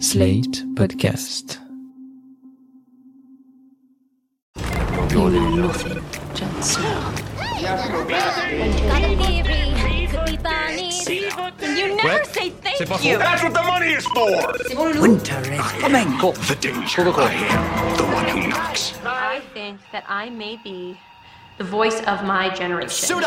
Slate Podcast. You know nothing, Jon Snow. Got a theory, could be bunnies. You never say thank you. That's what the money is for! Winter is coming. The danger. I am the one who knocks. I think that I may be the voice of my generation.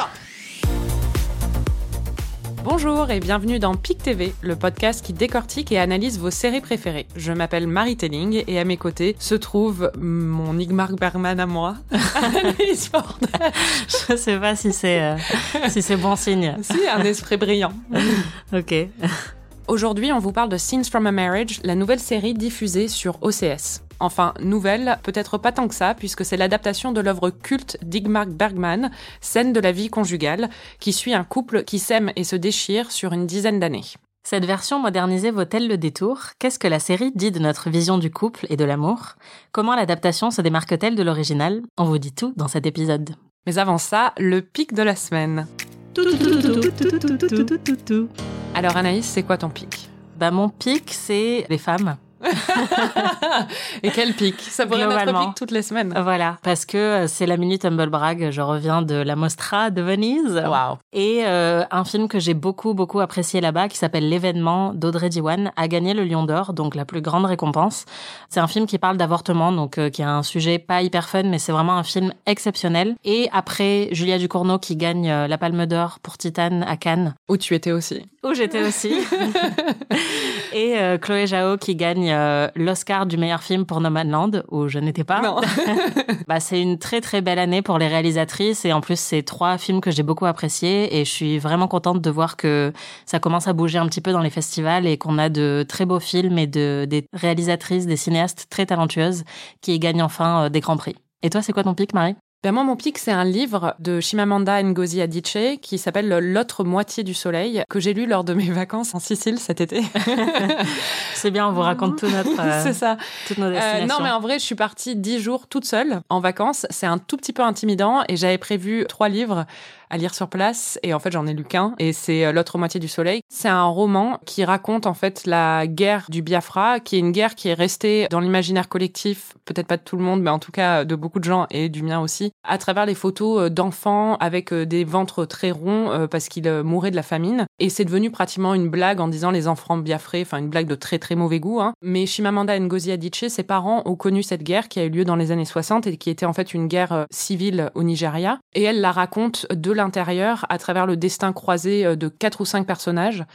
Bonjour et bienvenue dans PIC TV, le podcast qui décortique et analyse vos séries préférées. Je m'appelle Marie Telling et à mes côtés se trouve mon Igmar Bergman à moi, Annelise Fortin. Je sais pas si c'est euh, si c'est bon signe. Si, un esprit brillant. Ok. Aujourd'hui, on vous parle de Scenes from a Marriage, la nouvelle série diffusée sur OCS. Enfin, nouvelle, peut-être pas tant que ça, puisque c'est l'adaptation de l'œuvre culte d'Igmar Bergman, Scène de la vie conjugale, qui suit un couple qui s'aime et se déchire sur une dizaine d'années. Cette version modernisée vaut-elle le détour Qu'est-ce que la série dit de notre vision du couple et de l'amour Comment l'adaptation se démarque-t-elle de l'original On vous dit tout dans cet épisode. Mais avant ça, le pic de la semaine. Alors Anaïs, c'est quoi ton pic Bah mon pic, c'est les femmes. Et quel pic Ça pourrait être pic toutes les semaines. Voilà, parce que euh, c'est la minute Humble Brag. Je reviens de la Mostra de Venise. Waouh. Et euh, un film que j'ai beaucoup, beaucoup apprécié là-bas, qui s'appelle L'événement d'Audrey Diwan, a gagné le Lion d'Or, donc la plus grande récompense. C'est un film qui parle d'avortement, donc euh, qui a un sujet pas hyper fun, mais c'est vraiment un film exceptionnel. Et après, Julia Ducournau qui gagne euh, la Palme d'Or pour Titane à Cannes, Où tu étais aussi. où j'étais aussi. Et Chloé Zhao qui gagne euh, l'Oscar du meilleur film pour Nomadland, où je n'étais pas. Non. Bah, c'est une très très belle année pour les réalisatrices et en plus c'est trois films que j'ai beaucoup appréciés et je suis vraiment contente de voir que ça commence à bouger un petit peu dans les festivals et qu'on a de très beaux films et de des réalisatrices, des cinéastes très talentueuses qui gagnent enfin euh, des grands prix. Et toi, c'est quoi ton pic, Marie? Ben moi, mon pic, c'est un livre de Chimamanda Ngozi Adichie qui s'appelle L'autre moitié du soleil, que j'ai lu lors de mes vacances en Sicile cet été. C'est bien, on vous raconte tout notre, euh, c'est ça. toutes nos Euh, destinations. non, mais en vrai, je suis partie dix jours toute seule en vacances. C'est un tout petit peu intimidant et j'avais prévu trois livres à lire sur place et en fait j'en ai lu qu'un et c'est euh, l'autre moitié du soleil. C'est un roman qui raconte en fait la guerre du Biafra, qui est une guerre qui est restée dans l'imaginaire collectif, peut-être pas de tout le monde, mais en tout cas de beaucoup de gens et du mien aussi, à travers les photos euh, d'enfants avec euh, des ventres très ronds euh, parce qu'ils euh, mouraient de la famine. Et c'est devenu pratiquement une blague en disant les enfants biafrés, enfin une blague de très très mauvais goût. Hein. Mais Chimamanda Ngozi Adichie, ses parents ont connu cette guerre qui a eu lieu dans les années 60 et qui était en fait une guerre euh, civile au Nigeria. Et elle la raconte de l'intérieur à travers le destin croisé euh, de quatre ou cinq personnages.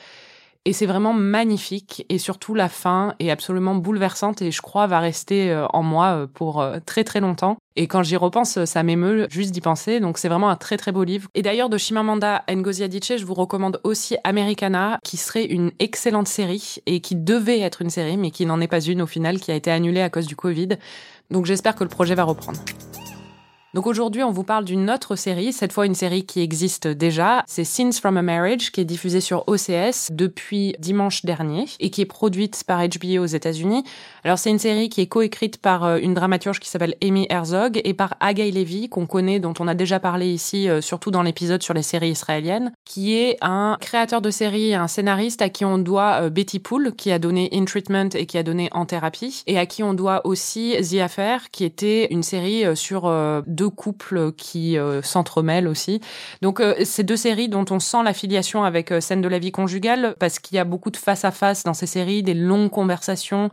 Et c'est vraiment magnifique et surtout la fin est absolument bouleversante et je crois va rester euh, en moi euh, pour euh, très très longtemps. Et quand j'y repense, ça m'émeut juste d'y penser. Donc c'est vraiment un très très beau livre. Et d'ailleurs de Chimamanda Ngozi Adichie, je vous recommande aussi Americana, qui serait une excellente série et qui devait être une série, mais qui n'en est pas une au final, qui a été annulée à cause du Covid. Donc j'espère que le projet va reprendre. Donc aujourd'hui, on vous parle d'une autre série, cette fois une série qui existe déjà. C'est Scenes from a Marriage, qui est diffusée sur OCS depuis dimanche dernier et qui est produite par HBO aux États-Unis. Alors c'est une série qui est coécrite par euh, une dramaturge qui s'appelle Amy Herzog et par Agaï Levy, qu'on connaît, dont on a déjà parlé ici, euh, surtout dans l'épisode sur les séries israéliennes, qui est un créateur de séries, un scénariste à qui on doit euh, Betty Poole, qui a donné In Treatment et qui a donné En Thérapie, et à qui on doit aussi The Affair, qui était une série sur deux couples qui euh, s'entremêlent aussi. Donc euh, c'est deux séries dont on sent l'affiliation avec euh, Scène de la vie conjugale, parce qu'il y a beaucoup de face à face dans ces séries, des longues conversations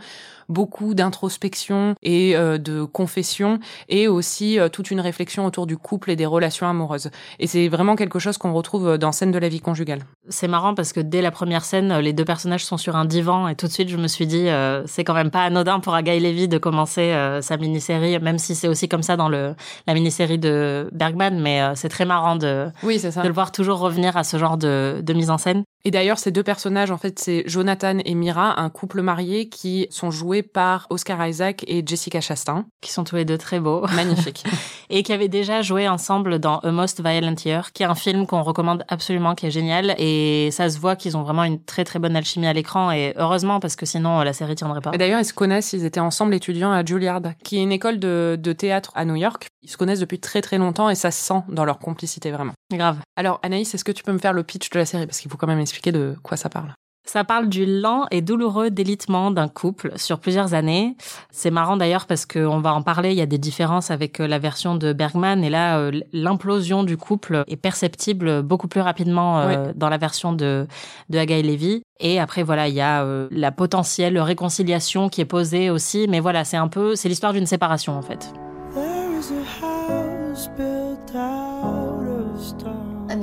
beaucoup d'introspection et euh, de confession et aussi euh, toute une réflexion autour du couple et des relations amoureuses. Et c'est vraiment quelque chose qu'on retrouve dans Scène de la vie conjugale. C'est marrant parce que dès la première scène, les deux personnages sont sur un divan et tout de suite je me suis dit euh, c'est quand même pas anodin pour Agaï Levy de commencer euh, sa mini-série, même si c'est aussi comme ça dans le la mini-série de Bergman, mais euh, c'est très marrant de, Oui, c'est ça. de le voir toujours revenir à ce genre de, de mise en scène. Et d'ailleurs, ces deux personnages, en fait, c'est Jonathan et Mira, un couple marié qui sont joués par Oscar Isaac et Jessica Chastain. qui sont tous les deux très beaux Magnifique. et qui avaient déjà joué ensemble dans A Most Violent Year, qui est un film qu'on recommande absolument, qui est génial et ça se voit qu'ils ont vraiment une très très bonne alchimie à l'écran et heureusement parce que sinon euh, la série tiendrait pas. Et d'ailleurs, ils se connaissent, ils étaient ensemble étudiants à Juilliard, qui est une école de, de théâtre à New York. Ils se connaissent depuis très très longtemps et ça se sent dans leur complicité vraiment. Grave. Alors Anaïs, est-ce que tu peux me faire le pitch de la série? Parce qu'il faut quand même expliquer de quoi ça parle. Ça parle du lent et douloureux délitement d'un couple sur plusieurs années. C'est marrant d'ailleurs parce qu'on va en parler, il y a des différences avec euh, la version de Bergman et là euh, l'implosion du couple est perceptible beaucoup plus rapidement euh, dans la version de, de Haga et Levy. Et après voilà, il y a la potentielle réconciliation qui est posée aussi, mais voilà, c'est un peu, c'est l'histoire d'une séparation en fait.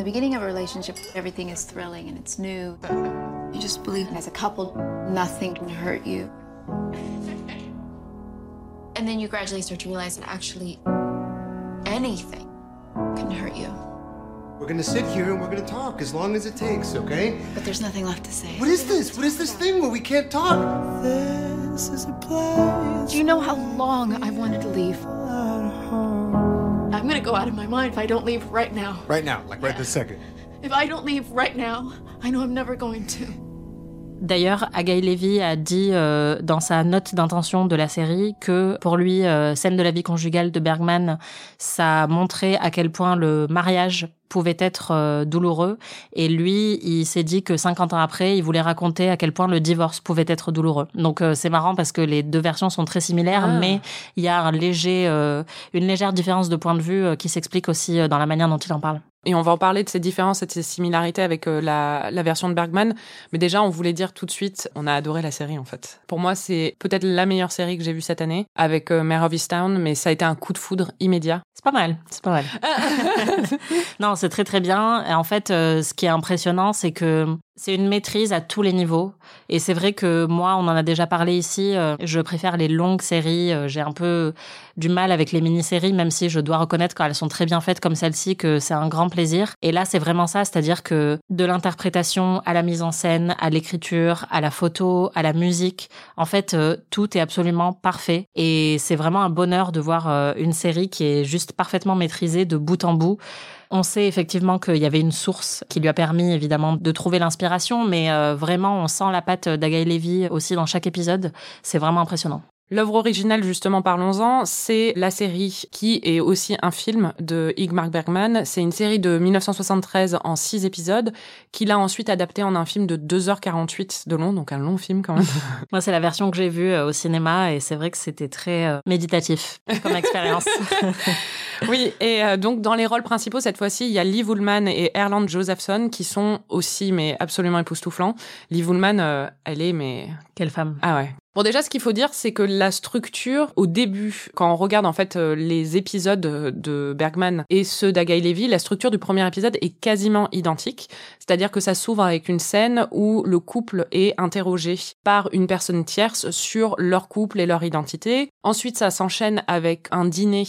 Beginning of a relationship, everything is thrilling and it's new. You just believe as a couple, nothing can hurt you. And then you gradually start to realize that actually anything can hurt you. We're gonna sit here and we're gonna talk as long as it takes, okay? But there's nothing left to say. What is this? What is this thing where we can't talk? This is a place. Do you know how long I've wanted to leave? I'm gonna go out of my mind if I don't leave right now. Right now, like right this second. If I don't leave right now, I know I'm never going to. D'ailleurs, Agaï Levy a dit euh, dans sa note d'intention de la série que pour lui, euh, scène de la vie conjugale de Bergman, ça montrait à quel point le mariage pouvait être euh, douloureux. Et lui, il s'est dit que 50 ans après, il voulait raconter à quel point le divorce pouvait être douloureux. Donc euh, c'est marrant parce que les deux versions sont très similaires, ah. mais il y a un léger, euh, une légère différence de point de vue qui s'explique aussi dans la manière dont il en parle. Et on va en parler de ces différences et de ces similarités avec la, la, version de Bergman. Mais déjà, on voulait dire tout de suite, on a adoré la série en fait. Pour moi, c'est peut-être la meilleure série que j'ai vue cette année avec Mare of Easttown, mais ça a été un coup de foudre immédiat. C'est pas mal, c'est pas mal. non, c'est très très bien. Et en fait, euh, ce qui est impressionnant, c'est que c'est une maîtrise à tous les niveaux. Et c'est vrai que moi, on en a déjà parlé ici, euh, je préfère les longues séries. Euh, j'ai un peu du mal avec les mini-séries, même si je dois reconnaître quand elles sont très bien faites comme celle-ci que c'est un grand plaisir. Et là, c'est vraiment ça, c'est-à-dire que de l'interprétation à la mise en scène, à l'écriture, à la photo, à la musique, en fait, tout est absolument parfait. Et c'est vraiment un bonheur de voir une série qui est juste parfaitement maîtrisée de bout en bout. On sait effectivement qu'il y avait une source qui lui a permis évidemment de trouver l'inspiration, mais euh, vraiment on sent la patte d'Agaï Levy aussi dans chaque épisode. C'est vraiment impressionnant. L'œuvre originale, justement, parlons-en, c'est la série qui est aussi un film de Igmar Bergman. C'est une série de 1973 en six épisodes qu'il a ensuite adapté en un film de 2h48 de long, donc un long film quand même. Moi, c'est la version que j'ai vue euh, au cinéma et c'est vrai que c'était très euh, méditatif comme expérience. oui, et euh, donc dans les rôles principaux, cette fois-ci, il y a Lee Woolman et Erland Josephson qui sont aussi, mais absolument époustouflants. Lee Woolman, elle est, mais... Quelle femme. Ah ouais, Bon, déjà, ce qu'il faut dire, c'est que la structure, au début, quand on regarde en fait euh, les épisodes de Bergman et ceux d'Agaï Levy, la structure du premier épisode est quasiment identique. C'est-à-dire que ça s'ouvre avec une scène où le couple est interrogé par une personne tierce sur leur couple et leur identité. Ensuite, ça s'enchaîne avec un dîner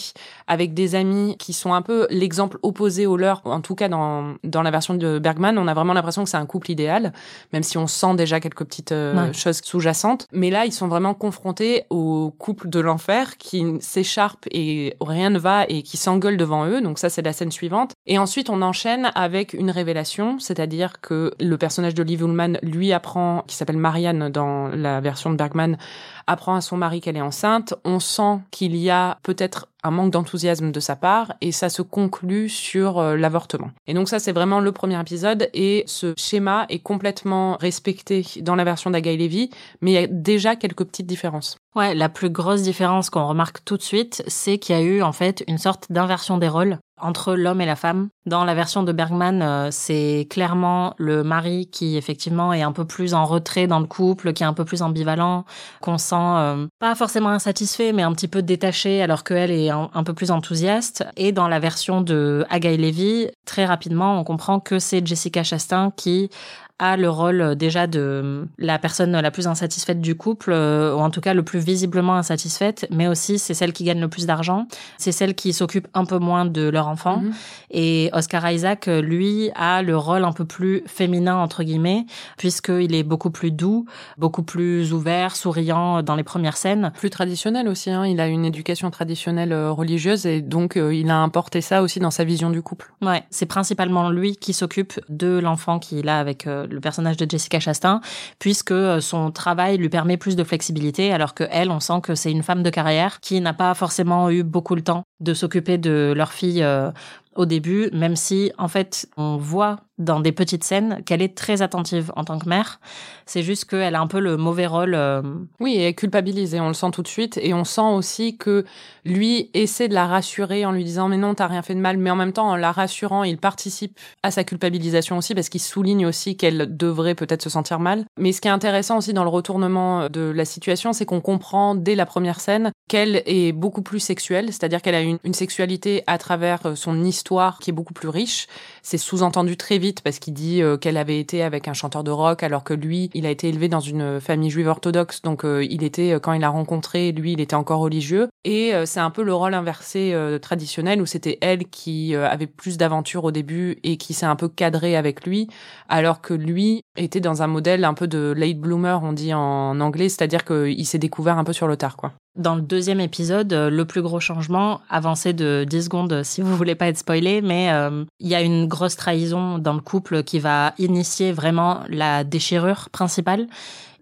avec des amis qui sont un peu l'exemple opposé au leur. En tout cas, dans, dans la version de Bergman, on a vraiment l'impression que c'est un couple idéal, même si on sent déjà quelques petites euh, choses sous-jacentes. Mais là, ils sont vraiment confrontés au couple de l'enfer qui s'écharpe et rien ne va et qui s'engueule devant eux. Donc ça, c'est la scène suivante. Et ensuite, on enchaîne avec une révélation, c'est-à-dire que le personnage de Liv Ullmann lui apprend, qui s'appelle Marianne dans la version de Bergman, apprend à son mari qu'elle est enceinte. On sent qu'il y a peut-être un manque d'enthousiasme de sa part et ça se conclut sur euh, l'avortement. Et donc ça c'est vraiment le premier épisode et ce schéma est complètement respecté dans la version d'Agaï Levy, mais il y a déjà quelques petites différences. Ouais, la plus grosse différence qu'on remarque tout de suite, c'est qu'il y a eu en fait une sorte d'inversion des rôles entre l'homme et la femme. Dans la version de Bergman, euh, c'est clairement le mari qui effectivement est un peu plus en retrait dans le couple, qui est un peu plus ambivalent, qu'on sent euh, pas forcément insatisfait, mais un petit peu détaché, alors qu'elle est un, peu plus enthousiaste. Et dans la version de Agaï Levy, très rapidement, on comprend que c'est Jessica Chastain qui a le rôle euh, déjà de euh, la personne la plus insatisfaite du couple, euh, ou en tout cas le plus visiblement insatisfaite, mais aussi c'est celle qui gagne le plus d'argent, c'est celle qui s'occupe un peu moins de leur enfant. Mhm. Et Oscar Isaac, lui, a le rôle un peu plus féminin, entre guillemets, puisqu'il est beaucoup plus doux, beaucoup plus ouvert, souriant dans les premières scènes. Plus traditionnel aussi, hein. il a une éducation traditionnelle religieuse et donc il a importé ça aussi dans sa vision du couple. Ouais, c'est principalement lui qui s'occupe de l'enfant qu'il a avec le personnage de Jessica Chastain, puisque euh, son travail lui permet plus de flexibilité, alors que elle, on sent que c'est une femme de carrière qui n'a pas forcément eu beaucoup le temps de s'occuper de leur fille euh, au début, même si en fait on voit dans des petites scènes qu'elle est très attentive en tant que mère. C'est juste qu'elle a un peu le mauvais rôle. Euh, oui, et culpabilisée, on le sent tout de suite. Et on sent aussi que lui essaie de la rassurer en lui disant mais non, t'as rien fait de mal. Mais en même temps, en la rassurant, il participe à sa culpabilisation aussi parce qu'il souligne aussi qu'elle devrait peut-être se sentir mal. Mais ce qui est intéressant aussi dans le retournement de la situation, c'est qu'on comprend dès la première scène qu'elle est beaucoup plus sexuelle, c'est-à-dire qu'elle a une, une sexualité à travers son histoire qui est beaucoup plus riche. C'est sous-entendu très vite parce qu'il dit euh, qu'elle avait été avec un chanteur de rock alors que lui, il a été élevé dans une famille juive orthodoxe. Donc euh, il était euh, quand il l'a rencontré, lui, il était encore religieux. Et c'est un peu le rôle inversé traditionnel où c'était elle qui avait plus d'aventures au début et qui s'est un peu cadrée avec lui, alors que lui était dans un modèle un peu de late bloomer, on dit en anglais, c'est-à-dire qu'il s'est découvert un peu sur le tard, quoi. Dans le deuxième épisode, le plus gros changement, avancé de 10 secondes si vous voulez pas être spoilé, mais il y a une grosse trahison dans le couple qui va initier vraiment la déchirure principale.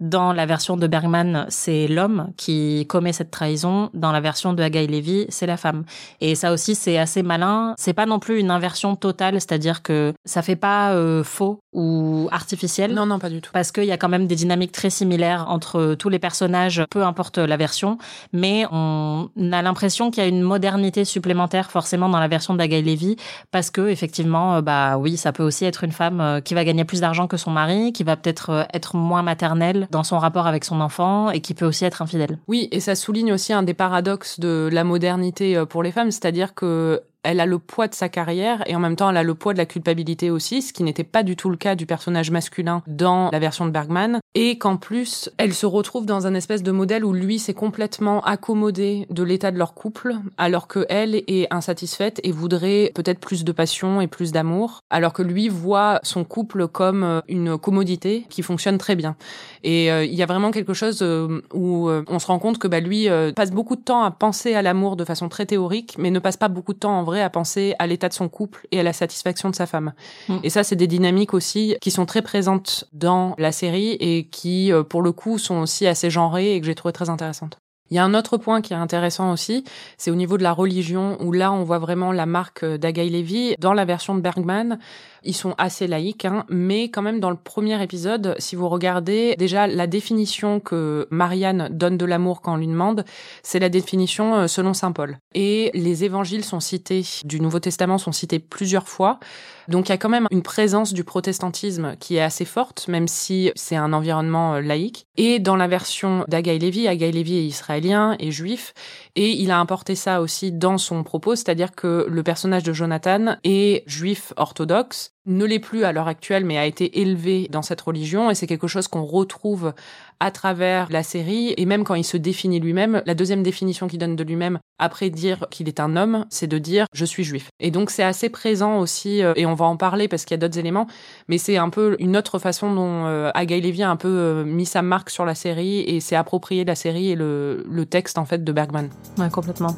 Dans la version de Bergman, c'est l'homme qui commet cette trahison. Dans la version de Hagaï Levy, c'est la femme. Et ça aussi, c'est assez malin. C'est pas non plus une inversion totale, c'est-à-dire que ça fait pas euh, faux ou artificiel. Non, non, pas du tout. Parce qu'il y a quand même des dynamiques très similaires entre tous les personnages, peu importe la version. Mais on a l'impression qu'il y a une modernité supplémentaire forcément dans la version d'Agaï Levy parce que effectivement, euh, bah oui, ça peut aussi être une femme euh, qui va gagner plus d'argent que son mari, qui va peut-être être moins maternelle dans son rapport avec son enfant et qui peut aussi être infidèle. Oui, et ça souligne aussi un des paradoxes de la modernité euh, pour les femmes, c'est-à-dire que elle a le poids de sa carrière et en même temps elle a le poids de la culpabilité aussi, ce qui n'était pas du tout le cas du personnage masculin dans la version de Bergman. Et qu'en plus, elle se retrouve dans un espèce de modèle où lui s'est complètement accommodé de l'état de leur couple, alors que elle est insatisfaite et voudrait peut-être plus de passion et plus d'amour, alors que lui voit son couple comme euh, une commodité qui fonctionne très bien. Et euh, il y a vraiment quelque chose euh, où on se rend compte que bah, lui passe beaucoup de temps à penser à l'amour de façon très théorique, mais ne passe pas beaucoup de temps en vrai à penser à l'état de son couple et à la satisfaction de sa femme. Mm. Et ça, c'est des dynamiques aussi qui sont très présentes dans la série et qui, euh, pour le coup, sont aussi assez genrées et que j'ai trouvé très intéressantes. Il y a un autre point qui est intéressant aussi, c'est au niveau de la religion, où là on voit vraiment la marque d'Agaï Levy. Dans la version de Bergman, ils sont assez laïques, hein, mais quand même dans le premier épisode, si vous regardez déjà la définition que Marianne donne de l'amour quand on lui demande, c'est la définition euh, selon saint Paul. Et les évangiles sont cités du Nouveau Testament sont cités plusieurs fois. Donc il y a quand même une présence du protestantisme qui est assez forte, même si c'est un environnement euh, laïque. Et dans la version d'Agaï Lévy, Agaï Lévy est israélien et juif, et il a importé ça aussi dans son propos, c'est-à-dire que le personnage de Jonathan est juif orthodoxe, ne l'est plus à l'heure actuelle, mais a été élevé dans cette religion, et c'est quelque chose qu'on retrouve à travers la série, et même quand il se définit lui-même, la deuxième définition qu'il donne de lui-même, après dire qu'il est un homme, c'est de dire je suis juif. Et donc c'est assez présent aussi, euh, et on va en parler parce qu'il y a d'autres éléments, mais c'est un peu une autre façon dont euh, Agaï Levy a un peu euh, mis sa marque sur la série, et s'est approprié la série et le, le texte en fait de Bergman. Ouais, complètement.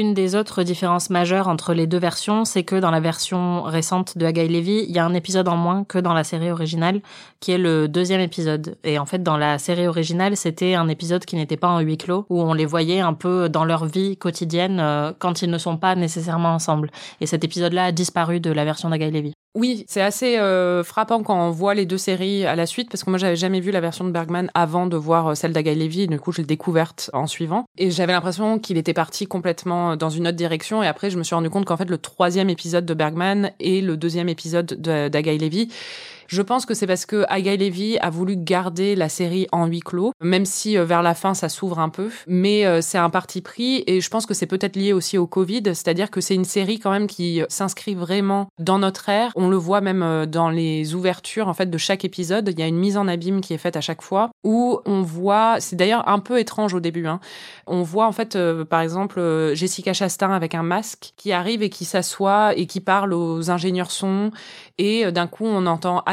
Une des autres différences majeures entre les deux versions, c'est que dans la version récente de Hagaï Levy, il y a un épisode en moins que dans la série originale, qui est le deuxième épisode. Et en fait, dans la série originale, c'était un épisode qui n'était pas en huis clos, où on les voyait un peu dans leur vie quotidienne euh, quand ils ne sont pas nécessairement ensemble. Et cet épisode-là a disparu de la version d'Hagaï Levy. Oui, c'est assez euh, frappant quand on voit les deux séries à la suite, parce que moi j'avais jamais vu la version de Bergman avant de voir euh, celle d'Agaï Levy, du coup je l'ai découverte en suivant, et j'avais l'impression qu'il était parti complètement dans une autre direction, et après je me suis rendu compte qu'en fait le troisième épisode de Bergman et le deuxième épisode d'Agaï Levy je pense que c'est parce que Agaï Levy a voulu garder la série en huis clos, même si euh, vers la fin ça s'ouvre un peu. Mais euh, c'est un parti pris et je pense que c'est peut-être lié aussi au Covid, c'est-à-dire que c'est une série quand même qui s'inscrit vraiment dans notre ère. On le voit même euh, dans les ouvertures en fait de chaque épisode. Il y a une mise en abîme qui est faite à chaque fois où on voit. C'est d'ailleurs un peu étrange au début. Hein, on voit en fait par exemple Jessica Chastain avec un masque qui arrive et qui s'assoit et qui parle aux ingénieurs son et d'un coup on entend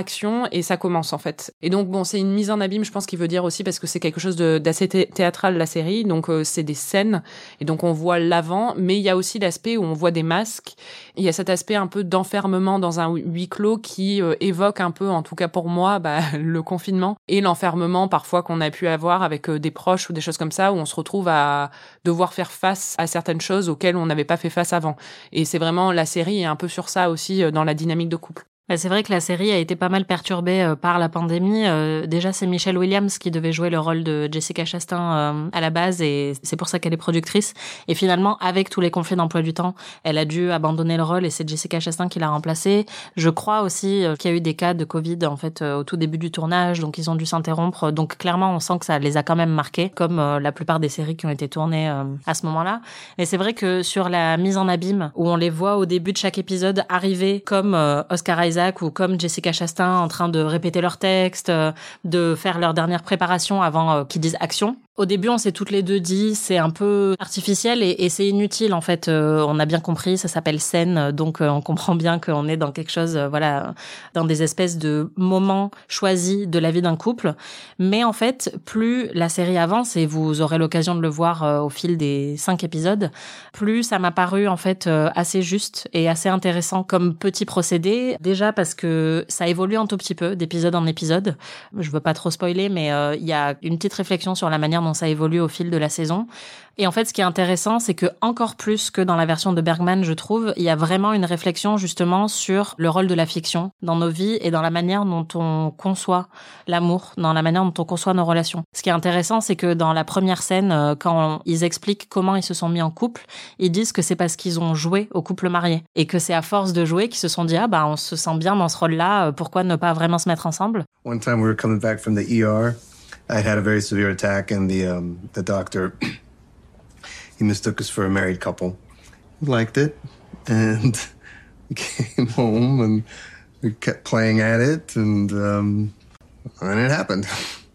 et ça commence en fait. Et donc bon, c'est une mise en abîme, je pense qu'il veut dire aussi parce que c'est quelque chose d'assez théâtral la série, donc euh, c'est des scènes et donc on voit l'avant, mais il y a aussi l'aspect où on voit des masques. Il y a cet aspect un peu d'enfermement dans un huis clos qui euh, évoque un peu, en tout cas pour moi, bah, le confinement et l'enfermement parfois qu'on a pu avoir avec euh, des proches ou des choses comme ça où on se retrouve à devoir faire face à certaines choses auxquelles on n'avait pas fait face avant. Et c'est vraiment la série est un peu sur ça aussi dans la dynamique de couple. Bah, c'est vrai que la série a été pas mal perturbée euh, par la pandémie. Euh, déjà, c'est Michelle Williams qui devait jouer le rôle de Jessica Chastain euh, à la base et c'est pour ça qu'elle est productrice. Et finalement, avec tous les conflits d'emploi du temps, elle a dû abandonner le rôle et c'est Jessica Chastain qui l'a remplacée. Je crois aussi qu'il y a eu des cas de Covid en fait au tout début du tournage, donc ils ont dû s'interrompre. Donc clairement, on sent que ça les a quand même marqués, comme la plupart des séries qui ont été tournées à ce moment-là. Et c'est vrai que sur la mise en abîme, où on les voit au début de chaque épisode arriver comme Oscar Isaac ou comme Jessica Chastain en train de répéter leur texte, euh, de faire leur dernière préparation avant euh, qu'ils disent action. Au début, on s'est toutes les deux dit c'est un peu artificiel et, c'est inutile en fait. Euh, on a bien compris, ça s'appelle scène, donc on comprend bien qu'on est dans quelque chose, voilà, dans des espèces de moments choisis de la vie d'un couple. Mais en fait, plus la série avance et vous aurez l'occasion de le voir au fil des cinq épisodes, plus ça m'a paru en fait assez juste et assez intéressant comme petit procédé. Déjà parce que ça évolue un tout petit peu d'épisode en épisode. Je veux pas trop spoiler, mais euh, il y a une petite réflexion sur la manière ça évolue au fil de la saison. Et en fait, ce qui est intéressant, c'est que encore plus que dans la version de Bergman, je trouve, il y a vraiment une réflexion justement sur le rôle de la fiction dans nos vies et dans la manière dont on conçoit l'amour, dans la manière dont on conçoit nos relations. Ce qui est intéressant, c'est que dans la première scène, euh, quand ils expliquent comment ils se sont mis en couple, ils disent que c'est parce qu'ils ont joué au couple marié et que c'est à force de jouer qu'ils se sont dit ah bah on se sent bien dans ce rôle-là, euh, pourquoi ne pas vraiment se mettre ensemble? One time we were coming back from the ER, I had a very severe attack and the um, the doctor he mistook us for a married couple. He liked it, and we came home and we kept playing at it, and um, and it happened.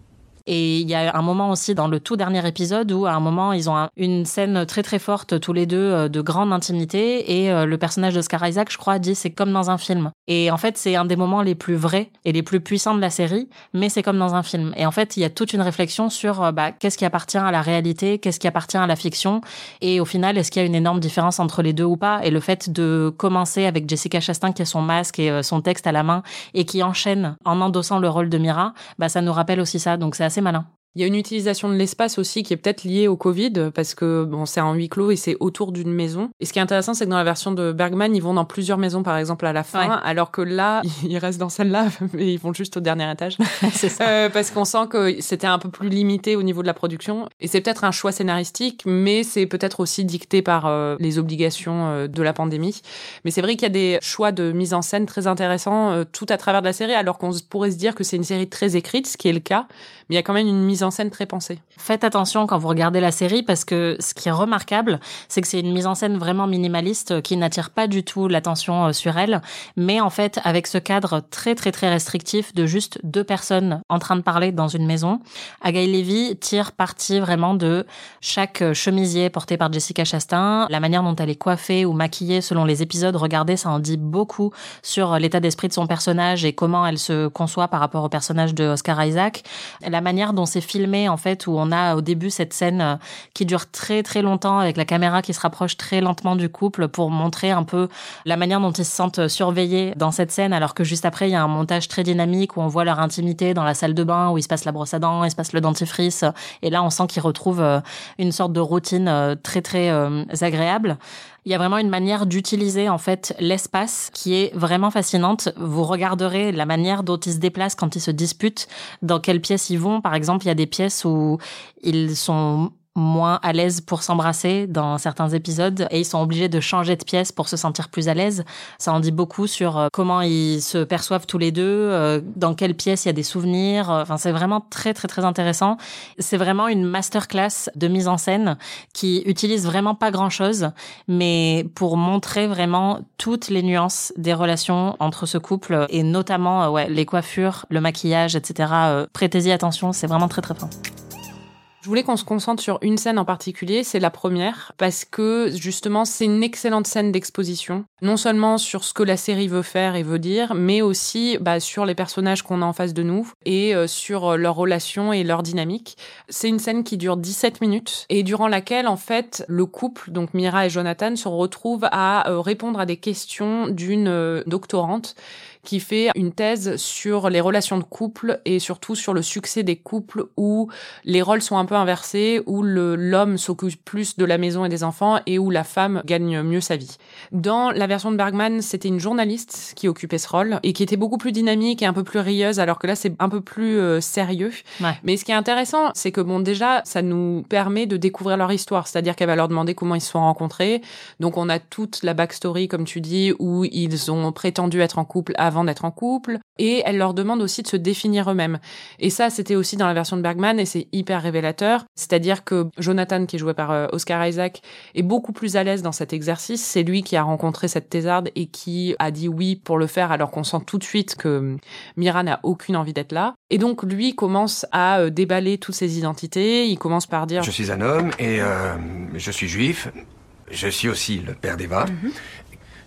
Et il y a un moment aussi dans le tout dernier épisode où à un moment ils ont une scène très très forte tous les deux euh, de grande intimité et euh, le personnage d'Oscar Isaac, je crois, dit c'est comme dans un film. Et en fait c'est un des moments les plus vrais et les plus puissants de la série, mais c'est comme dans un film. Et en fait il y a toute une réflexion sur euh, bah, qu'est-ce qui appartient à la réalité, qu'est-ce qui appartient à la fiction, et au final est-ce qu'il y a une énorme différence entre les deux ou pas? Et le fait de commencer avec Jessica Chastain qui a son masque et son texte à la main et qui enchaîne en endossant le rôle de Mira, bah ça nous rappelle aussi ça. Donc c'est assez malin. Il y a une utilisation de l'espace aussi qui est peut-être liée au Covid parce que bon, c'est en huis clos et c'est autour d'une maison. Et ce qui est intéressant, c'est que dans la version de Bergman, ils vont dans plusieurs maisons, par exemple, à la fin, alors que là, ils restent dans celle-là, mais ils vont juste au dernier étage. c'est ça. Euh, parce qu'on sent que c'était un peu plus limité au niveau de la production. Et c'est peut-être un choix scénaristique, mais c'est peut-être aussi dicté par euh, les obligations euh, de la pandémie. Mais c'est vrai qu'il y a des choix de mise en scène très intéressants euh, tout à travers de la série, alors qu'on pourrait se dire que c'est une série très écrite, ce qui est le cas. Mais il y a quand même une mise en scène très pensée. Faites attention quand vous regardez la série parce que ce qui est remarquable, c'est que c'est une mise en scène vraiment minimaliste qui n'attire pas du tout l'attention euh, sur elle, mais en fait avec ce cadre très très très restrictif de juste deux personnes en train de parler dans une maison, Agaï Levy tire parti vraiment de chaque chemisier porté par Jessica Chastain, la manière dont elle est coiffée ou maquillée selon les épisodes regardez, ça en dit beaucoup sur l'état d'esprit de son personnage et comment elle se conçoit par rapport au personnage de Oscar Isaac, la manière dont c'est filmé en fait, où on a au début cette scène euh, qui dure très très longtemps avec la caméra qui se rapproche très lentement du couple pour montrer un peu la manière dont ils se sentent surveillés dans cette scène, alors que juste après il y a un montage très dynamique où on voit leur intimité dans la salle de bain où il se passe la brosse à dents, il se passe le dentifrice, et là on sent qu'ils retrouvent euh, une sorte de routine euh, très très agréable. Il y a vraiment une manière d'utiliser en fait l'espace qui est vraiment fascinante. Vous regarderez la manière dont ils se déplacent quand ils se disputent, dans quelle pièce ils vont. Par exemple, il y a des pièces où ils sont moins à l'aise pour s'embrasser dans certains épisodes et ils sont obligés de changer de pièce pour se sentir plus à l'aise. Ça en dit beaucoup sur euh, comment ils se perçoivent tous les deux, euh, dans quelle pièce il y a des souvenirs. Enfin, c'est vraiment très très très intéressant. C'est vraiment une masterclass de mise en scène qui utilise vraiment pas grand chose, mais pour montrer vraiment toutes les nuances des relations entre ce couple et notamment euh, ouais, les coiffures, le maquillage, etc. Prêtez-y attention, c'est vraiment très très fin. Je voulais qu'on se concentre sur une scène en particulier, c'est la première, parce que justement c'est une excellente scène d'exposition, non seulement sur ce que la série veut faire et veut dire, mais aussi bah, sur les personnages qu'on a en face de nous et euh, sur euh, leurs relations et leur dynamique. C'est une scène qui dure 17 minutes et durant laquelle en fait le couple, donc Mira et Jonathan, se retrouvent à euh, répondre à des questions d'une doctorante qui fait une thèse sur les relations de couple et surtout sur le succès des couples où les rôles sont un peu inversés, où l'homme s'occupe plus de la maison et des enfants et où la femme gagne mieux sa vie. Dans la version de Bergman, c'était une journaliste qui occupait ce rôle et qui était beaucoup plus dynamique et un peu plus rieuse, alors que là c'est un peu plus euh, sérieux. Mais ce qui est intéressant, c'est que bon déjà ça nous permet de découvrir leur histoire, c'est-à-dire qu'elle va leur demander comment ils se sont rencontrés. Donc on a toute la backstory comme tu dis où ils ont prétendu être en couple avant d'être en couple et elle leur demande aussi de se définir eux-mêmes. Et ça c'était aussi dans la version de Bergman et c'est hyper révélateur, c'est-à-dire que Jonathan qui est joué par euh, Oscar Isaac est beaucoup plus à l'aise dans cet exercice, c'est lui qui a rencontré cette thésarde et qui a dit oui pour le faire alors qu'on sent tout de suite que Mira n'a aucune envie d'être là. Et donc lui commence à euh, déballer toutes ses identités. Il commence par dire Je suis un homme et euh, je suis juif. Je suis aussi le père d'Eva. Mhm.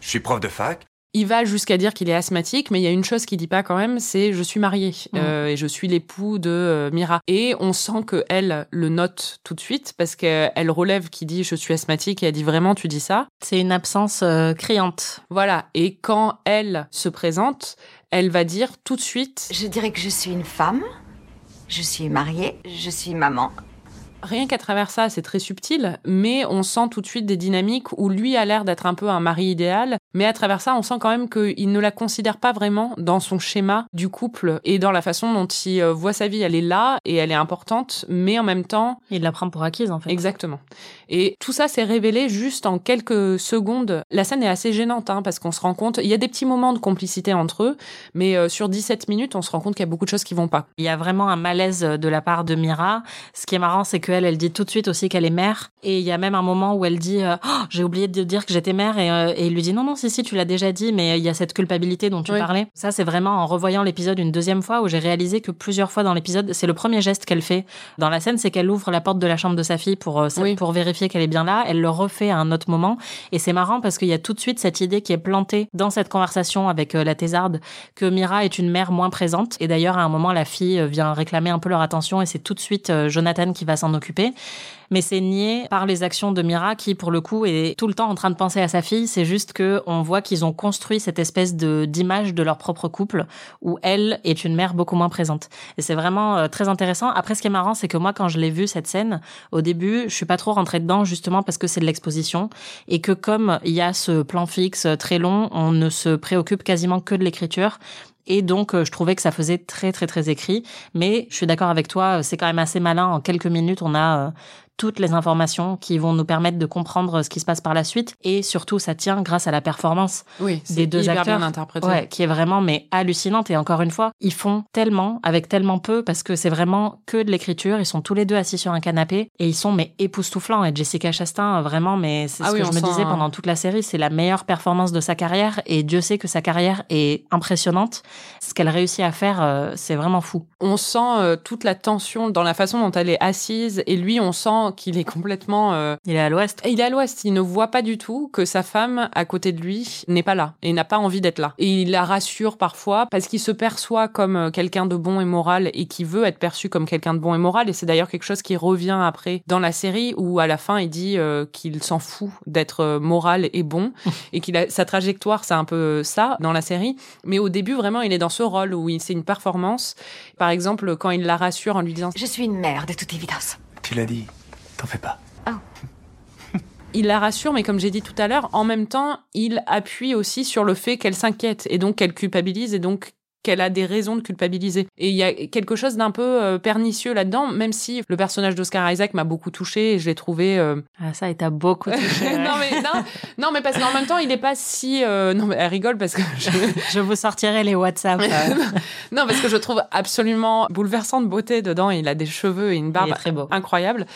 Je suis prof de fac. Il va jusqu'à dire qu'il est asthmatique, mais il y a une chose qu'il dit pas quand même, c'est je suis marié mm. euh, et je suis l'époux de euh, Mira. Et on sent que elle le note tout de suite parce qu'elle relève qu'il dit je suis asthmatique et elle dit vraiment tu dis ça? C'est une absence euh, criante. Voilà. Et quand elle se présente, elle va dire tout de suite. Je dirais que je suis une femme. Je suis mariée. Je suis maman rien qu'à travers ça, c'est très subtil, mais on sent tout de suite des dynamiques où lui a l'air d'être un peu un mari idéal, mais à travers ça, on sent quand même qu'il ne la considère pas vraiment dans son schéma du couple et dans la façon dont il euh, voit sa vie. Elle est là et elle est importante, mais en même temps... Il la prend pour acquise, en fait. Exactement. Et tout ça s'est révélé juste en quelques secondes. La scène est assez gênante, hein, parce qu'on se rend compte, il y a des petits moments de complicité entre eux, mais euh, sur 17 minutes, on se rend compte qu'il y a beaucoup de choses qui vont pas. Il y a vraiment un malaise de la part de Mira. Ce qui est marrant, c'est que elle, dit tout de suite aussi qu'elle est mère. Et il y a même un moment où elle dit euh, oh, j'ai oublié de dire que j'étais mère euh, et, il lui dit non non si si tu l'as déjà dit mais il y a cette culpabilité dont tu parlais. Ça c'est vraiment en revoyant l'épisode une deuxième fois où j'ai réalisé que plusieurs fois dans l'épisode c'est le premier geste qu'elle fait dans la scène c'est qu'elle ouvre la porte de la chambre de sa fille pour euh, pour vérifier qu'elle est bien là. Elle le refait à un autre moment. Et c'est marrant parce qu'il y a tout de suite cette idée qui est plantée dans cette conversation avec la thésarde que Mira est une mère moins présente. Et d'ailleurs à un moment la fille vient réclamer un peu leur attention et c'est tout de suite Jonathan qui va s'en occuper mais c'est nié par les actions de Mira qui, pour le coup, est tout le temps en train de penser à sa fille. C'est juste que on voit qu'ils ont construit cette espèce de d'image de leur propre couple où elle est une mère beaucoup moins présente. Et c'est vraiment euh, très intéressant. Après, ce qui est marrant, c'est que moi, quand je l'ai vu cette scène, au début, je suis pas trop rentrée dedans justement parce que c'est de l'exposition et que comme il y a ce plan fixe très long, on ne se préoccupe quasiment que de l'écriture. Et donc, euh, je trouvais que ça faisait très, très, très écrit. Mais je suis d'accord avec toi, c'est quand même assez malin. En quelques minutes, on a euh, toutes les informations qui vont nous permettre de comprendre ce qui se passe par la suite. Et surtout, ça tient grâce à la performance des deux acteurs, ouais, qui est vraiment mais hallucinante. Et encore une fois, ils font tellement avec tellement peu parce que c'est vraiment que de l'écriture. Ils sont tous les deux assis sur un canapé et ils sont mais époustouflants. Et Jessica Chastain, vraiment, mais c'est ah ce que je me disais pendant toute la série, c'est la meilleure performance de sa carrière. Et Dieu sait que sa carrière est impressionnante. Ce qu'elle réussit à faire, euh, c'est vraiment fou. On sent euh, toute la tension dans la façon dont elle est assise et lui, on sent qu'il est complètement... Euh, il est à l'ouest. Il est à l'ouest. Il ne voit pas du tout que sa femme, à côté de lui, n'est pas là et n'a pas envie d'être là. Et il la rassure parfois parce qu'il se perçoit comme quelqu'un de bon et moral et qui veut être perçu comme quelqu'un de bon et moral. Et c'est d'ailleurs quelque chose qui revient après dans la série où à la fin il dit euh, qu'il s'en fout d'être moral et bon et qu'il a sa trajectoire, c'est un peu ça dans la série. Mais au début vraiment il est dans ce rôle où c'est une performance. Par exemple quand il la rassure en lui disant Je suis une mère de toute évidence. Tu l'as dit. T'en fais pas. Oh. il la rassure, mais comme j'ai dit tout à l'heure, en même temps, il appuie aussi sur le fait qu'elle s'inquiète et donc qu'elle culpabilise et donc qu'elle a des raisons de culpabiliser. Et il y a quelque chose d'un peu euh, pernicieux là-dedans, même si le personnage d'Oscar Isaac m'a beaucoup touché et je l'ai trouvé. Euh, ah ça, il t'a beaucoup touché. non mais non, non mais parce qu'en même temps, il n'est pas si. Euh, non mais elle rigole parce que je, je vous sortirai les WhatsApp. non parce que je trouve absolument bouleversant de beauté dedans. Il a des cheveux et une barbe très beau. incroyable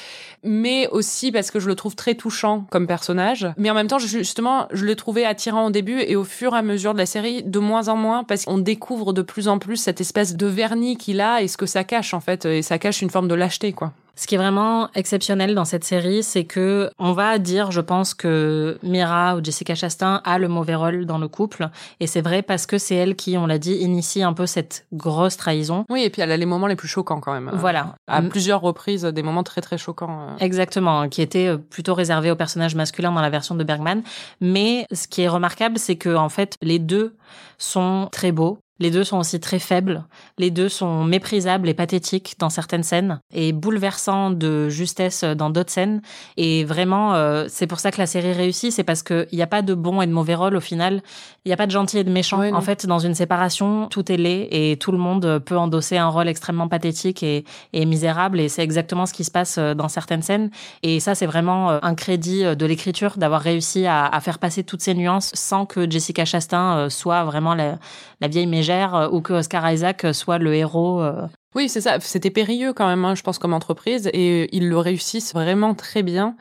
mais aussi parce que je le trouve très touchant comme personnage. Mais en même temps, justement, je l'ai trouvé attirant au début et au fur et à mesure de la série, de moins en moins, parce qu'on découvre de plus en plus cette espèce de vernis qu'il a et ce que ça cache en fait, et ça cache une forme de lâcheté quoi. Ce qui est vraiment exceptionnel dans cette série, c'est que on va dire, je pense que Mira ou Jessica Chastain a le mauvais rôle dans le couple, et c'est vrai parce que c'est elle qui, on l'a dit, initie un peu cette grosse trahison. Oui, et puis elle a les moments les plus choquants quand même. Voilà. À plusieurs reprises, des moments très très choquants. euh. Exactement, qui étaient plutôt réservés aux personnages masculins dans la version de Bergman. Mais ce qui est remarquable, c'est que en fait, les deux sont très beaux. Les deux sont aussi très faibles. Les deux sont méprisables et pathétiques dans certaines scènes et bouleversants de justesse dans d'autres scènes. Et vraiment, euh, c'est pour ça que la série réussit. C'est parce qu'il n'y a pas de bon et de mauvais rôle au final. Il n'y a pas de gentil et de méchant. En fait, dans une séparation, tout est laid et tout le monde peut endosser un rôle extrêmement pathétique et, et misérable. Et c'est exactement ce qui se passe euh, dans certaines scènes. Et ça, c'est vraiment euh, un crédit de l'écriture d'avoir réussi à, à faire passer toutes ces nuances sans que Jessica Chastain soit vraiment la, la vieille mégère euh, ou que Oscar Isaac soit le héros. euh. Oui, c'est ça. C'était périlleux quand même, hein, je pense, comme entreprise, et ils le réussissent vraiment très bien.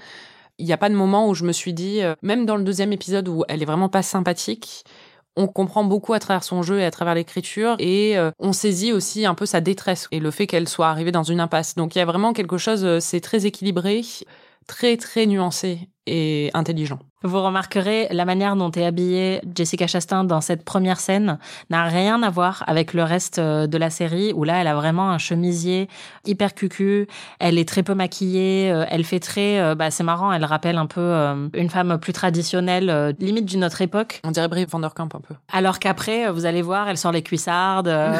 Il n'y a pas de moment où je me suis dit, euh, même dans le deuxième épisode où elle est vraiment pas sympathique, on comprend beaucoup à travers son jeu et à travers l'écriture, et euh, on saisit aussi un peu sa détresse et le fait qu'elle soit arrivée dans une impasse. Donc il y a vraiment quelque chose, euh, c'est très équilibré, très très nuancé et intelligent. Vous remarquerez la manière dont est habillée Jessica Chastain dans cette première scène n'a rien à voir avec le reste euh, de la série où là elle a vraiment un chemisier hyper cucu, elle est très peu maquillée, euh, elle fait très euh, bah c'est marrant, elle rappelle un peu euh, une femme plus traditionnelle euh, limite d'une autre époque. On dirait Brie Van Der Kamp un peu. Alors qu'après, vous allez voir, elle sort les cuissardes. euh,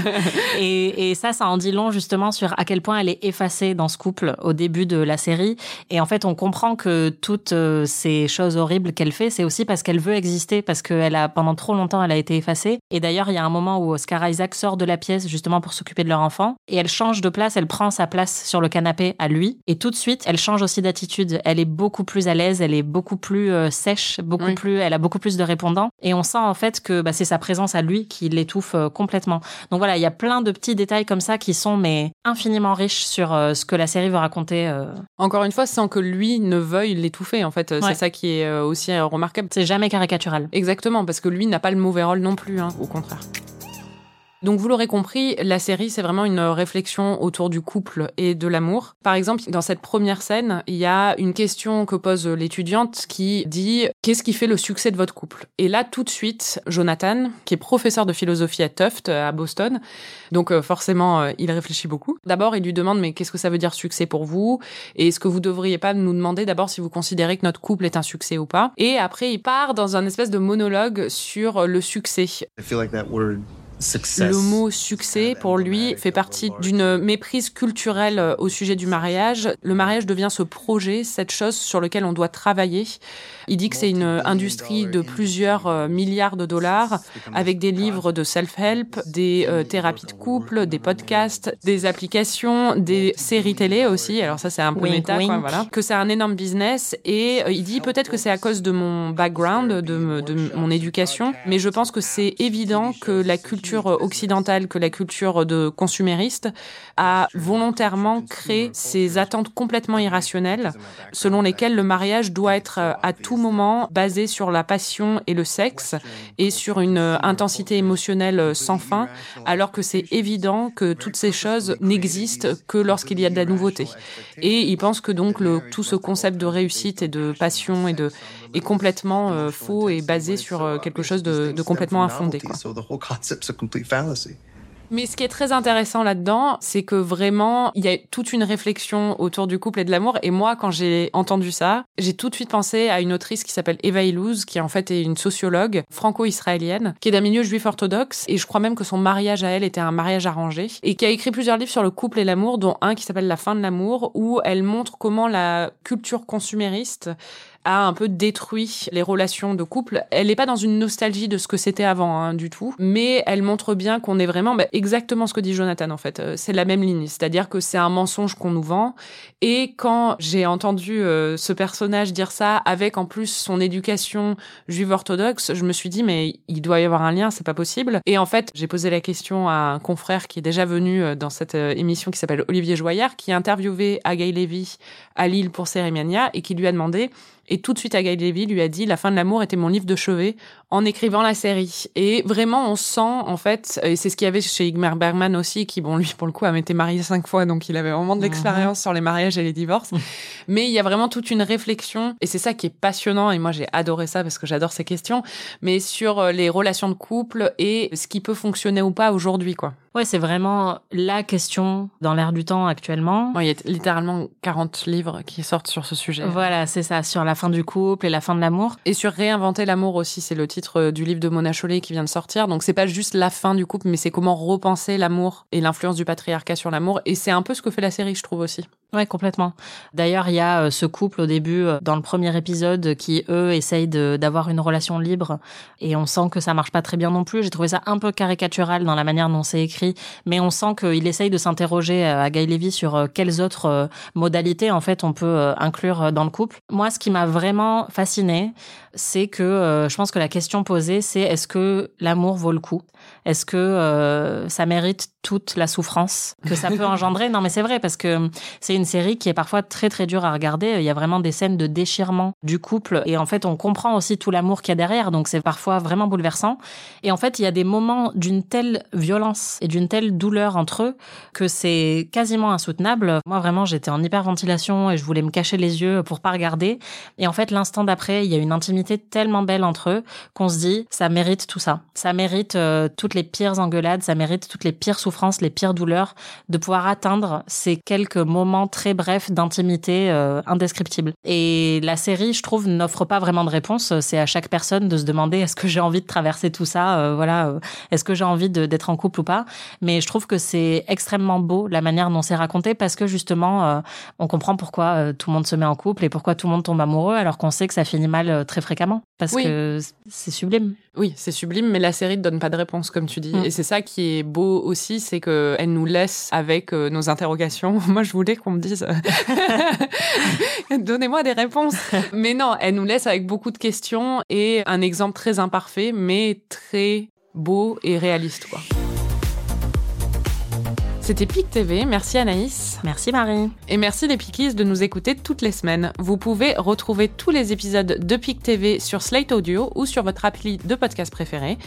et, et ça, ça en dit long justement sur à quel point elle est effacée dans ce couple au début de la série. Et en fait, on comprend que toutes euh, ces choses horribles qu'elle fait, c'est aussi parce qu'elle veut exister, parce qu'elle a pendant trop longtemps, elle a été effacée. Et d'ailleurs, il y a un moment où Oscar Isaac sort de la pièce justement pour s'occuper de leur enfant, et elle change de place, elle prend sa place sur le canapé à lui, et tout de suite, elle change aussi d'attitude. Elle est beaucoup plus à l'aise, elle est beaucoup plus euh, sèche, beaucoup Oui. plus, elle a beaucoup plus de répondants, et on sent en fait que bah, c'est sa présence à lui qui l'étouffe euh, complètement. Donc voilà, il y a plein de petits détails comme ça qui sont mais infiniment riches sur euh, ce que la série veut raconter. Encore une fois, sans que lui ne veuille l'étouffer, en fait. Ouais. C'est ça qui est euh, aussi euh, remarquable. C'est jamais caricatural. Exactement, parce que lui n'a pas le mauvais rôle non plus, hein, au contraire. Donc vous l'aurez compris, la série c'est vraiment une réflexion autour du couple et de l'amour. Par exemple, dans cette première scène, il y a une question que pose l'étudiante qui dit qu'est-ce qui fait le succès de votre couple? Et là tout de suite, Jonathan, qui est professeur de philosophie à Tufts à Boston, donc euh, forcément euh, il réfléchit beaucoup. D'abord, il lui demande mais qu'est-ce que ça veut dire succès pour vous? Et est-ce que vous devriez pas nous demander d'abord si vous considérez que notre couple est un succès ou pas? Et après, il part dans un espèce de monologue sur le succès. Le mot succès, pour lui, fait partie d'une méprise culturelle euh, au sujet du mariage. Le mariage devient ce projet, cette chose sur lequel on doit travailler. Il dit que c'est une industrie de plusieurs euh, milliards de dollars, avec des livres de self-help, des euh, thérapies de couple, des podcasts, des applications, des séries télé aussi. Alors ça, c'est un peu Wink, méta, quoi, voilà. Que c'est un énorme business. Et il dit peut-être que c'est à cause de mon background, de mon éducation, mais je pense que c'est évident que la culture occidentale, que la culture de consumériste a volontairement créé ces attentes complètement irrationnelles selon lesquelles le mariage doit être euh, à tout moment basé sur la passion et le sexe et sur une euh, intensité émotionnelle euh, sans fin, alors que c'est évident que toutes ces choses n'existent que lorsqu'il y a de la nouveauté. Et il pense que donc le, tout ce concept de réussite et de passion et de est complètement euh, faux et basé sur euh, quelque chose de, de complètement infondé. Quoi. So the whole concept's a complete fallacy. Mais ce qui est très intéressant là-dedans, c'est que vraiment, il y a toute une réflexion autour du couple et de l'amour. Et moi, quand j'ai entendu ça, j'ai tout de suite pensé à une autrice qui s'appelle Eva Illouz, qui en fait est une sociologue franco-israélienne, qui est d'un milieu juif orthodoxe. Et je crois même que son mariage à elle était un mariage arrangé. Et qui a écrit plusieurs livres sur le couple et l'amour, dont un qui s'appelle La fin de l'amour, où elle montre comment la culture consumériste a un peu détruit les relations de couple. Elle n'est pas dans une nostalgie de ce que c'était avant hein, du tout, mais elle montre bien qu'on est vraiment bah, exactement ce que dit Jonathan en fait. Euh, c'est la même ligne, c'est-à-dire que c'est un mensonge qu'on nous vend. Et quand j'ai entendu euh, ce personnage dire ça avec en plus son éducation juive orthodoxe, je me suis dit mais il doit y avoir un lien, c'est pas possible. Et en fait, j'ai posé la question à un confrère qui est déjà venu euh, dans cette émission qui s'appelle Olivier Joyard, qui a interviewé Agaï Lévy à Lille pour Cérémania et qui lui a demandé Et tout de suite, Guy Levy lui a dit La fin de l'amour était mon livre de chevet en écrivant la série. Et vraiment, on sent, en fait, et c'est ce qu'il y avait chez Igmar Bergman aussi, qui, bon, lui, pour le coup, a été marié cinq fois, donc il avait vraiment de l'expérience sur les mariages et les divorces. Mais il y a vraiment toute une réflexion, et c'est ça qui est passionnant, et moi j'ai adoré ça parce que j'adore ces questions, mais sur euh, les relations de couple et ce qui peut fonctionner ou pas aujourd'hui, quoi. Ouais, c'est vraiment la question dans l'air du temps actuellement. il y a littéralement 40 livres qui sortent sur ce sujet. Voilà, c'est ça, sur la fin du couple et la fin de l'amour. Et sur réinventer l'amour aussi, c'est le titre euh, du livre de Mona Chollet qui vient de sortir. Donc c'est pas juste la fin du couple, mais c'est comment repenser l'amour et l'influence du patriarcat sur l'amour. Et c'est un peu ce que fait la série, je trouve aussi. Ouais, complètement. D'ailleurs, il y a euh, ce couple au début, euh, dans le premier épisode, qui eux essayent d'avoir une relation libre, et on sent que ça marche pas très bien non plus. J'ai trouvé ça un peu caricatural dans la manière dont c'est écrit, mais on sent qu'il essaye de s'interroger euh, à Guy Levy sur quelles autres modalités en fait on peut inclure dans le couple. Moi, ce qui m'a vraiment fasciné, c'est que je pense que la question posée, c'est est-ce que l'amour vaut le coup? Est-ce que ça mérite toute la souffrance que ça peut engendrer? Non, mais c'est vrai parce que c'est une série qui est parfois très très dure à regarder. Il y a vraiment des scènes de déchirement du couple et en fait on comprend aussi tout l'amour qu'il y a derrière. Donc c'est parfois vraiment bouleversant. Et en fait il y a des moments d'une telle violence et d'une telle douleur entre eux que c'est quasiment insoutenable. Moi vraiment j'étais en hyperventilation et je voulais me cacher les yeux pour pas regarder. Et en fait l'instant d'après il y a une intimité tellement belle entre eux qu'on se dit ça mérite tout ça. Ça mérite euh, toutes les pires engueulades, ça mérite toutes les pires souffrances, les pires douleurs de pouvoir atteindre ces quelques moments très bref d'intimité euh, indescriptible. Et la série, je trouve, n'offre pas vraiment de réponse. C'est à chaque personne de se demander est-ce que j'ai envie de traverser tout ça, euh, voilà, euh, est-ce que j'ai envie d'être en couple ou pas? Mais je trouve que c'est extrêmement beau la manière dont c'est raconté parce que justement, on comprend pourquoi tout le monde se met en couple et pourquoi tout le monde tombe amoureux alors qu'on sait que ça finit mal très fréquemment parce que c'est sublime. Oui, c'est sublime, mais la série ne donne pas de réponse, comme tu dis. Mm. Et c'est ça qui est beau aussi, c'est qu'elle nous laisse avec nos interrogations. Moi, je voulais qu'on me dise donnez-moi des réponses. Mais non, elle nous laisse avec beaucoup de questions et un exemple très imparfait, mais très beau et réaliste, quoi. C'était PIC TV. Merci Anaïs. Merci Marie. Et merci les Pickies de nous écouter toutes les semaines. Vous pouvez retrouver tous les épisodes de PIC TV sur Slate Audio ou sur votre appli de podcast préféré.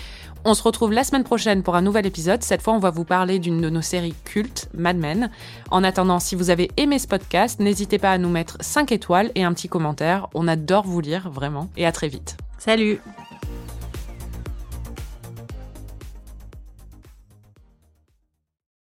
On se retrouve la semaine prochaine pour un nouvel épisode. Cette fois, on va vous parler d'une de nos séries cultes, Mad Men. En attendant, si vous avez aimé ce podcast, n'hésitez pas à nous mettre 5 étoiles et un petit commentaire. On adore vous lire, vraiment. Et à très vite. Salut